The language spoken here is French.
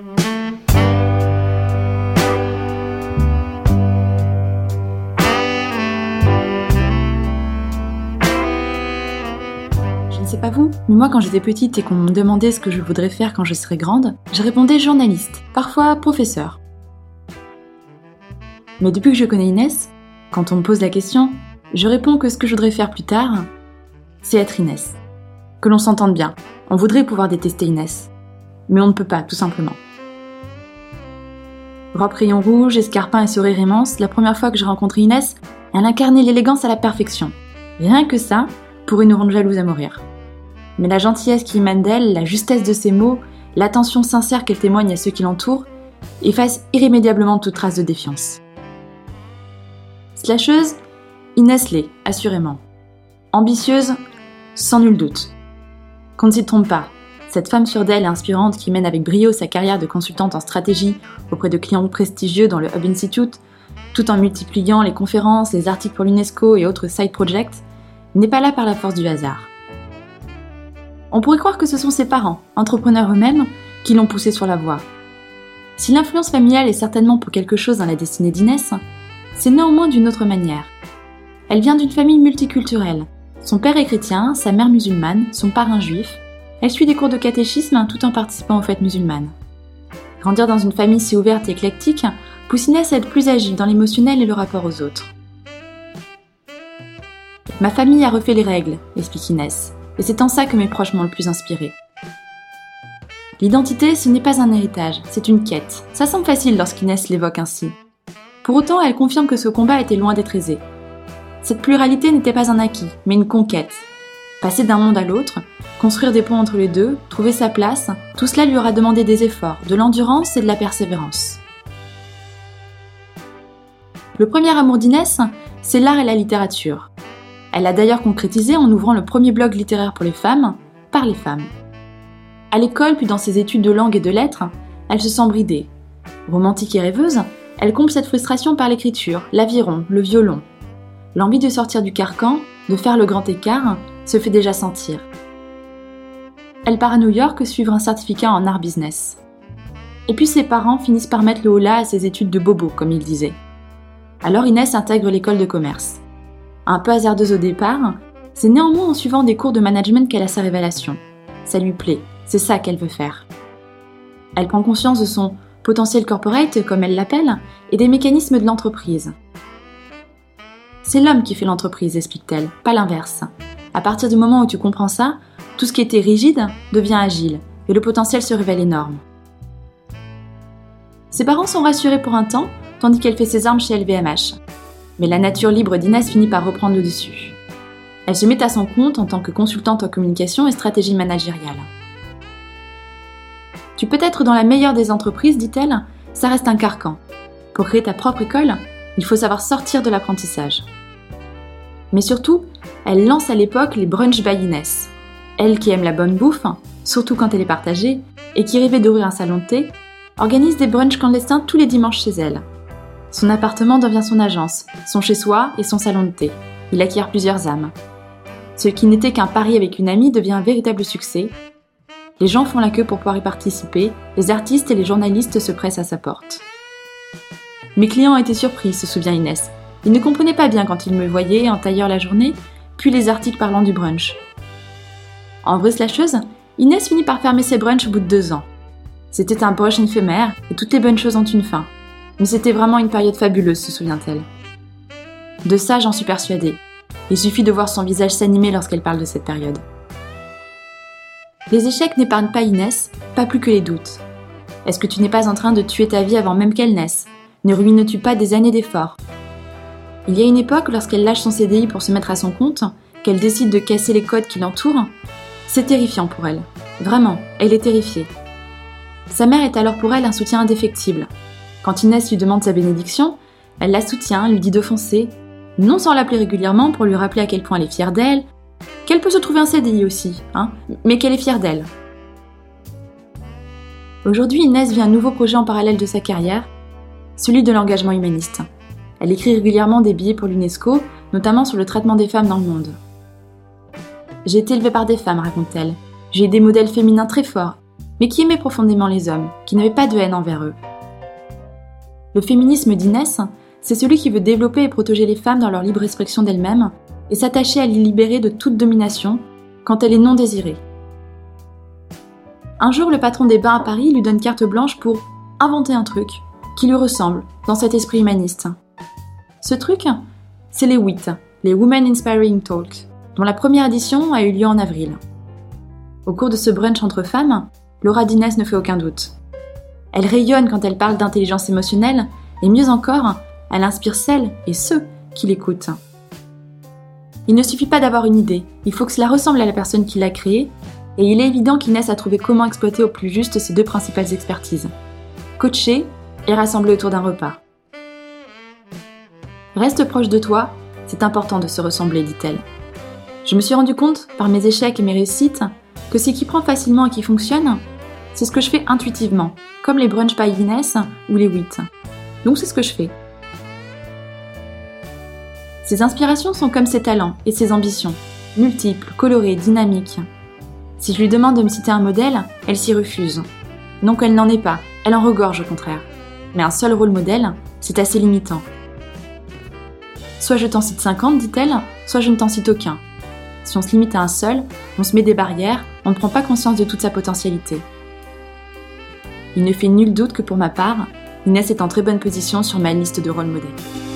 Je ne sais pas vous, mais moi quand j'étais petite et qu'on me demandait ce que je voudrais faire quand je serais grande, je répondais journaliste, parfois professeur. Mais depuis que je connais Inès, quand on me pose la question, je réponds que ce que je voudrais faire plus tard, c'est être Inès. Que l'on s'entende bien. On voudrait pouvoir détester Inès. Mais on ne peut pas, tout simplement. Robe rayon rouge, escarpin et sourire immense, la première fois que j'ai rencontré Inès, elle incarnait l'élégance à la perfection. Rien que ça pourrait nous rendre jalouses à mourir. Mais la gentillesse qui émane d'elle, la justesse de ses mots, l'attention sincère qu'elle témoigne à ceux qui l'entourent, effacent irrémédiablement toute trace de défiance. Slasheuse, Inès l'est, assurément. Ambitieuse, sans nul doute. Qu'on ne s'y trompe pas, cette femme sûre d'elle et inspirante qui mène avec brio sa carrière de consultante en stratégie auprès de clients prestigieux dans le Hub Institute, tout en multipliant les conférences, les articles pour l'UNESCO et autres side projects, n'est pas là par la force du hasard. On pourrait croire que ce sont ses parents, entrepreneurs eux-mêmes, qui l'ont poussée sur la voie. Si l'influence familiale est certainement pour quelque chose dans la destinée d'Inès, c'est néanmoins d'une autre manière. Elle vient d'une famille multiculturelle. Son père est chrétien, sa mère musulmane, son parrain juif. Elle suit des cours de catéchisme tout en participant aux fêtes musulmanes. Grandir dans une famille si ouverte et éclectique pousse Inès à être plus agile dans l'émotionnel et le rapport aux autres. Ma famille a refait les règles, explique Inès, et c'est en ça que mes proches m'ont le plus inspiré. L'identité, ce n'est pas un héritage, c'est une quête. Ça semble facile lorsqu'Inès l'évoque ainsi. Pour autant, elle confirme que ce combat était loin d'être aisé. Cette pluralité n'était pas un acquis, mais une conquête. Passer d'un monde à l'autre, construire des ponts entre les deux, trouver sa place, tout cela lui aura demandé des efforts, de l'endurance et de la persévérance. Le premier amour d'Inès, c'est l'art et la littérature. Elle l'a d'ailleurs concrétisé en ouvrant le premier blog littéraire pour les femmes, par les femmes. À l'école, puis dans ses études de langue et de lettres, elle se sent bridée. Romantique et rêveuse, elle comble cette frustration par l'écriture, l'aviron, le violon, L'envie de sortir du carcan, de faire le grand écart, se fait déjà sentir. Elle part à New York suivre un certificat en art business. Et puis ses parents finissent par mettre le haut-là à ses études de bobo, comme ils disaient. Alors Inès intègre l'école de commerce. Un peu hasardeuse au départ, c'est néanmoins en suivant des cours de management qu'elle a sa révélation. Ça lui plaît, c'est ça qu'elle veut faire. Elle prend conscience de son potentiel corporate, comme elle l'appelle, et des mécanismes de l'entreprise. C'est l'homme qui fait l'entreprise, explique-t-elle, pas l'inverse. À partir du moment où tu comprends ça, tout ce qui était rigide devient agile, et le potentiel se révèle énorme. Ses parents sont rassurés pour un temps, tandis qu'elle fait ses armes chez LVMH. Mais la nature libre d'Inès finit par reprendre le dessus. Elle se met à son compte en tant que consultante en communication et stratégie managériale. Tu peux être dans la meilleure des entreprises, dit-elle, ça reste un carcan. Pour créer ta propre école, il faut savoir sortir de l'apprentissage. Mais surtout, elle lance à l'époque les brunch by Inès. Elle qui aime la bonne bouffe, surtout quand elle est partagée, et qui rêvait d'ouvrir un salon de thé, organise des brunchs clandestins tous les dimanches chez elle. Son appartement devient son agence, son chez-soi et son salon de thé. Il acquiert plusieurs âmes. Ce qui n'était qu'un pari avec une amie devient un véritable succès. Les gens font la queue pour pouvoir y participer, les artistes et les journalistes se pressent à sa porte. Mes clients étaient surpris, se souvient Inès. Ils ne comprenaient pas bien quand ils me voyaient en tailleur la journée, puis les articles parlant du brunch. En vraie slasheuse, Inès finit par fermer ses brunchs au bout de deux ans. C'était un brunch éphémère et toutes les bonnes choses ont une fin. Mais c'était vraiment une période fabuleuse, se souvient-elle. De ça, j'en suis persuadée. Il suffit de voir son visage s'animer lorsqu'elle parle de cette période. Les échecs n'épargnent pas Inès, pas plus que les doutes. Est-ce que tu n'es pas en train de tuer ta vie avant même qu'elle naisse? Ne ruines-tu pas des années d'efforts? Il y a une époque, lorsqu'elle lâche son CDI pour se mettre à son compte, qu'elle décide de casser les codes qui l'entourent, c'est terrifiant pour elle. Vraiment, elle est terrifiée. Sa mère est alors pour elle un soutien indéfectible. Quand Inès lui demande sa bénédiction, elle la soutient, lui dit de foncer, non sans l'appeler régulièrement pour lui rappeler à quel point elle est fière d'elle, qu'elle peut se trouver un CDI aussi, hein, mais qu'elle est fière d'elle. Aujourd'hui, Inès vit un nouveau projet en parallèle de sa carrière, celui de l'engagement humaniste. Elle écrit régulièrement des billets pour l'UNESCO, notamment sur le traitement des femmes dans le monde. J'ai été élevée par des femmes, raconte-t-elle. J'ai des modèles féminins très forts. mais qui aimait profondément les hommes, qui n'avait pas de haine envers eux. Le féminisme d'Inès, c'est celui qui veut développer et protéger les femmes dans leur libre expression d'elles-mêmes et s'attacher à les libérer de toute domination quand elle est non désirée. Un jour, le patron des bains à Paris lui donne carte blanche pour inventer un truc qui lui ressemble dans cet esprit humaniste. Ce truc, c'est les WIT, les Women Inspiring Talks, dont la première édition a eu lieu en avril. Au cours de ce brunch entre femmes, Laura Dinès ne fait aucun doute. Elle rayonne quand elle parle d'intelligence émotionnelle, et mieux encore, elle inspire celles et ceux qui l'écoutent. Il ne suffit pas d'avoir une idée, il faut que cela ressemble à la personne qui l'a créée, et il est évident qu'Inès a trouvé comment exploiter au plus juste ses deux principales expertises coacher et rassembler autour d'un repas. Reste proche de toi, c'est important de se ressembler, dit-elle. Je me suis rendu compte, par mes échecs et mes réussites, que ce qui prend facilement et qui fonctionne, c'est ce que je fais intuitivement, comme les brunch by Inès ou les WIT. Donc c'est ce que je fais. Ses inspirations sont comme ses talents et ses ambitions, multiples, colorées, dynamiques. Si je lui demande de me citer un modèle, elle s'y refuse. Non qu'elle n'en est pas, elle en regorge au contraire. Mais un seul rôle modèle, c'est assez limitant. Soit je t'en cite 50, dit-elle, soit je ne t'en cite aucun. Si on se limite à un seul, on se met des barrières, on ne prend pas conscience de toute sa potentialité. Il ne fait nul doute que pour ma part, Inès est en très bonne position sur ma liste de rôles modèles.